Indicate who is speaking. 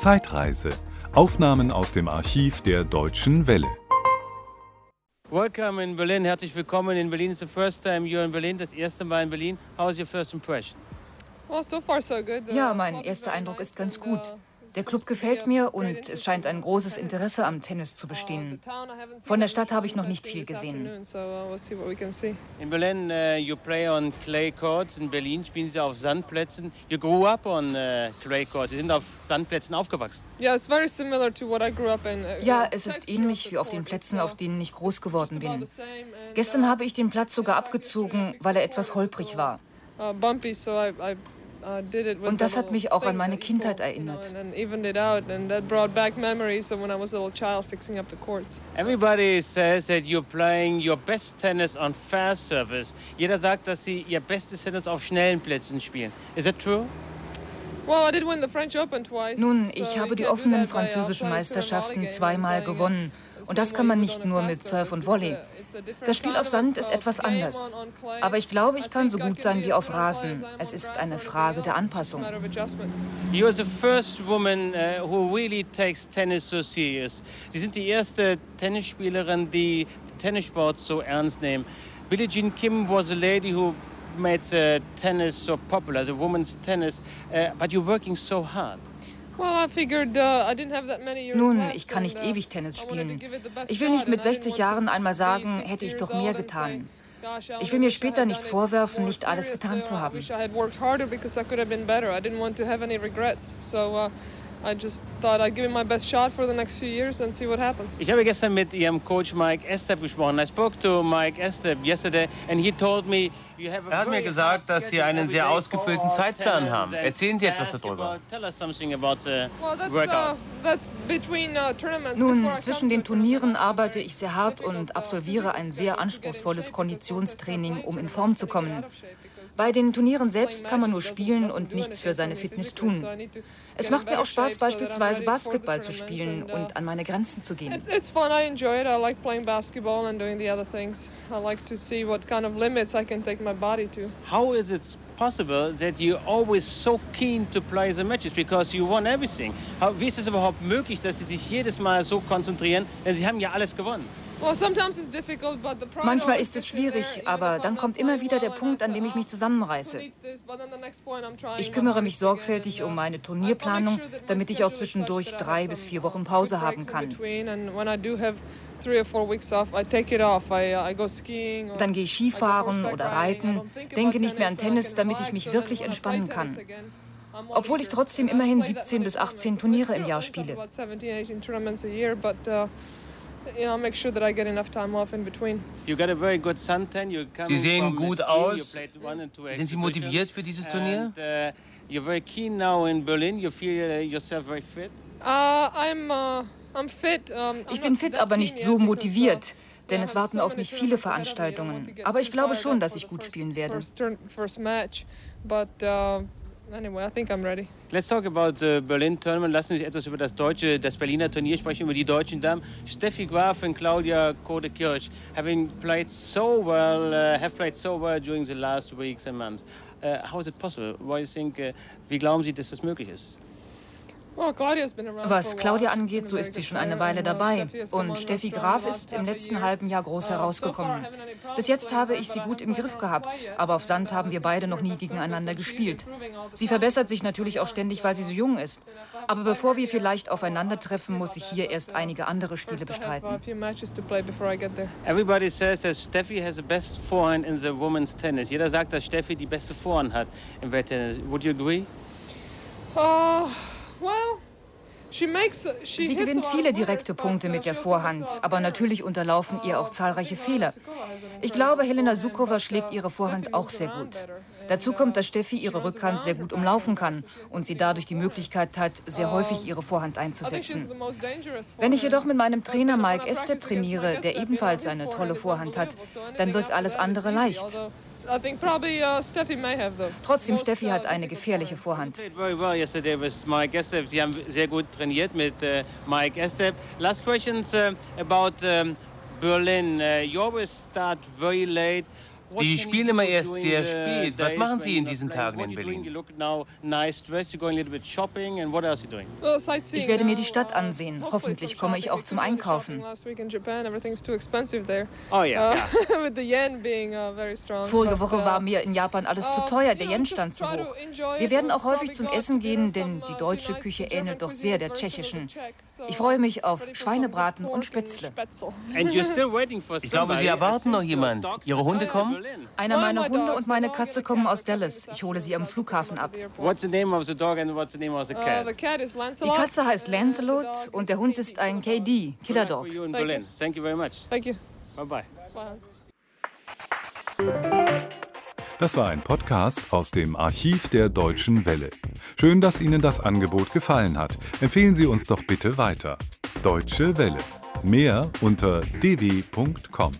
Speaker 1: Zeitreise. Aufnahmen aus dem Archiv der Deutschen Welle.
Speaker 2: Welcome in Berlin. Herzlich willkommen in Berlin. It's the first time you're in Berlin. Das erste Mal in Berlin. How's your first impression?
Speaker 3: Well, so far so good. The
Speaker 4: Ja, mein
Speaker 3: club is
Speaker 4: erster Eindruck ist ganz gut. Der Club gefällt mir und es scheint ein
Speaker 3: in
Speaker 4: großes. Interesse am Tennis zu bestehen. Von der Stadt habe ich noch nicht viel gesehen.
Speaker 2: In Berlin, uh, you play on clay courts. In Berlin spielen Sie auf Sandplätzen. You grew up on uh, clay courts. Sie sind auf Sandplätzen aufgewachsen.
Speaker 3: Yeah, it's very similar to what I grew up in.
Speaker 4: Ja, es ist ähnlich wie auf den Plätzen, auf denen ich groß geworden bin. Gestern habe ich den Platz sogar abgezogen, weil er etwas holprig war.
Speaker 3: uh, bumpy, so I, I uh,
Speaker 4: Und das hat mich auch an meine Kindheit erinnert.
Speaker 3: And then evened it out, and that brought back memories of when I was a little child fixing up the courts.
Speaker 2: Everybody says that you're playing your best tennis on fast service. Jeder sagt, dass Sie Ihr bestes Tennis auf schnellen Plätzen spielen. Is that true?
Speaker 3: Well, I did win the French Open twice.
Speaker 4: Nun, ich habe die offenen französischen Meisterschaften zweimal gewonnen. Und das kann man
Speaker 3: you
Speaker 4: nicht nur mit Surf und. Volley. Das Spiel auf Sand ist etwas anders. Aber ich glaube, ich kann so gut sein wie auf Rasen. Es ist eine Frage der Anpassung.
Speaker 3: adjustment.
Speaker 2: You're the first woman uh, who tennis so serious. Sie sind die erste Tennisspielerin, die Tennissport so ernst nimmt. Billie Jean Kim was a lady who made uh, tennis so popular, the women's tennis, uh, but you're working so hard.
Speaker 3: Uh,
Speaker 4: Nun, ich kann nicht
Speaker 3: uh,
Speaker 4: ewig Tennis spielen. Ich will nicht mit
Speaker 3: and I didn't
Speaker 4: 60
Speaker 3: want to
Speaker 4: Jahren einmal sagen,
Speaker 3: 60
Speaker 4: hätte ich doch mehr getan.
Speaker 3: "Gosh, I
Speaker 4: Ich will mir später nicht vorwerfen, nicht alles getan zu
Speaker 3: I
Speaker 4: haben.
Speaker 3: I uh, I just thought I'd give it my best shot for the next few years and see what happens.
Speaker 2: Ich habe gestern mit Ihrem Coach Mike Estep gesprochen. I spoke to Mike Estep yesterday and he told me you have a
Speaker 5: Er hat mir gesagt, dass Sie einen sehr ausgefüllten Zeitplan haben. Erzählen Sie etwas darüber.
Speaker 3: Uh,
Speaker 2: workout.
Speaker 3: that's between uh, tournaments.
Speaker 4: Nun, zwischen den Turnieren arbeite ich sehr hart und
Speaker 3: uh,
Speaker 4: absolviere ein sehr anspruchsvolles Konditionstraining, um in
Speaker 3: tournaments,
Speaker 4: Form zu kommen. Bei den Turnieren selbst kann man nur spielen und nichts für seine Fitness tun. Es
Speaker 3: get
Speaker 4: macht mir auch Spaß, beispielsweise Basketball zu spielen und an meine Grenzen zu gehen.
Speaker 3: It's, it's fun. I enjoy it. I like playing basketball and doing the other things. I like to see what kind of limits I can take my body to.
Speaker 2: How is it possible that you're always so keen to play the matches because you won everything? How, wie ist es überhaupt möglich, dass Sie sich jedes Mal so konzentrieren, denn Sie haben ja alles gewonnen?
Speaker 4: Manchmal ist es schwierig, aber dann kommt immer wieder der Punkt, an dem ich mich
Speaker 3: "Ah,
Speaker 4: zusammenreiße.
Speaker 3: who needs this?" But then the next point I'm trying
Speaker 4: Ich kümmere mich sorgfältig um meine Turnierplanung, damit ich auch zwischendurch drei bis vier Wochen Pause haben kann.
Speaker 3: uh,
Speaker 4: Dann gehe ich Skifahren oder reiten, denke nicht mehr an
Speaker 3: tennis,
Speaker 4: damit ich mich wirklich entspannen kann. Obwohl ich trotzdem immerhin
Speaker 3: play that
Speaker 4: 17
Speaker 3: many
Speaker 4: bis 18
Speaker 3: tournaments.
Speaker 4: Turniere im Jahr spiele.
Speaker 3: About 17, 18 tournaments a year, but you know, I make sure that I get enough time off in between.
Speaker 2: You got a very good suntan. You come
Speaker 5: Sie sehen
Speaker 2: from
Speaker 5: gut aus.
Speaker 2: You played one and two
Speaker 5: Sind Sie motiviert für dieses Turnier?
Speaker 2: And, uh, you're very keen now in Berlin. You feel uh, yourself very fit.
Speaker 3: Uh, I'm uh, I'm fit. Um, I'm
Speaker 4: Ich
Speaker 3: not
Speaker 4: bin fit, aber nicht so
Speaker 3: because, uh,
Speaker 4: motiviert, denn es warten auf
Speaker 3: many
Speaker 4: mich viele Veranstaltungen. Aber ich glaube schon, dass ich
Speaker 3: the
Speaker 4: gut spielen werde.
Speaker 3: Uh, anyway, I think I'm ready.
Speaker 2: Let's talk about the Berlin Tournament. Lassen Sie uns etwas über das deutsche, das Berliner Turnier sprechen, über die deutschen Damen. Steffi Graf and Claudia Kode-Kirch, having played so well, uh, have played so well during the last weeks and months. Uh, how is it possible? Why do you think, uh, wie glauben Sie, dass das möglich ist?
Speaker 4: Was
Speaker 3: a while.
Speaker 4: Claudia angeht, so ist sie schon eine Weile
Speaker 3: and, uh,
Speaker 4: dabei. Und Steffi Graf
Speaker 3: the last
Speaker 4: ist im letzten
Speaker 3: year.
Speaker 4: halben Jahr groß
Speaker 3: Uh,
Speaker 4: herausgekommen. Bis jetzt habe ich
Speaker 3: but
Speaker 4: sie gut im Griff gehabt, aber auf Sand
Speaker 3: And, uh,
Speaker 4: haben wir beide
Speaker 3: we
Speaker 4: noch nie gegeneinander gespielt. Sie verbessert sich natürlich auch ständig, weil sie so jung ist. Aber bevor wir vielleicht aufeinandertreffen, muss ich hier erst einige andere Spiele bestreiten.
Speaker 2: Everybody says that Steffi has the best forehand in the women's tennis. Jeder sagt, dass Steffi die beste Vorhand hat im Welttennis. Would you agree?
Speaker 3: Uh, Well,
Speaker 4: Sie gewinnt viele direkte Punkte
Speaker 3: uh,
Speaker 4: mit der
Speaker 3: also
Speaker 4: Vorhand,
Speaker 3: uh,
Speaker 4: aber natürlich unterlaufen ihr auch zahlreiche Fehler. Ich glaube, Helena Sukowa schlägt ihre Vorhand auch sehr gut. Dazu kommt, dass Steffi ihre Rückhand sehr gut umlaufen kann und sie dadurch die Möglichkeit hat, sehr häufig ihre Vorhand einzusetzen. Wenn ich jedoch mit meinem Trainer Mike Estep trainiere, der ebenfalls eine tolle Vorhand hat, dann wirkt alles andere leicht. Trotzdem, Steffi hat eine gefährliche Vorhand.
Speaker 2: Sie haben sehr gut trainiert mit uh, Mike Estep. Last questions uh, about um, Berlin. Uh, you always start very late.
Speaker 5: Die spielen immer erst sehr spät. Was machen Sie in diesen Tagen in Berlin?
Speaker 4: Ich werde mir die Stadt ansehen. Hoffentlich komme ich auch zum Einkaufen.
Speaker 2: Oh ja.
Speaker 4: Vorige Woche war mir in Japan alles zu teuer, der Yen stand zu hoch. Wir werden auch häufig zum Essen gehen, denn die deutsche Küche ähnelt doch sehr der tschechischen. Ich freue mich auf Schweinebraten und Spätzle.
Speaker 5: Ich glaube, Sie erwarten noch jemand. Ihre Hunde kommen?
Speaker 4: Einer meiner Hunde und meine Katze kommen aus Dallas. Ich hole sie am Flughafen ab. Die Katze heißt Lancelot und der Hund ist ein KD, Killer Dog.
Speaker 2: Thank you very much.
Speaker 3: Thank you.
Speaker 2: Bye bye.
Speaker 3: Bye.
Speaker 1: Das war ein Podcast aus dem Archiv der Deutschen Welle. Schön, dass Ihnen das Angebot gefallen hat. Empfehlen Sie uns doch bitte weiter. Deutsche Welle. Mehr unter dw.com.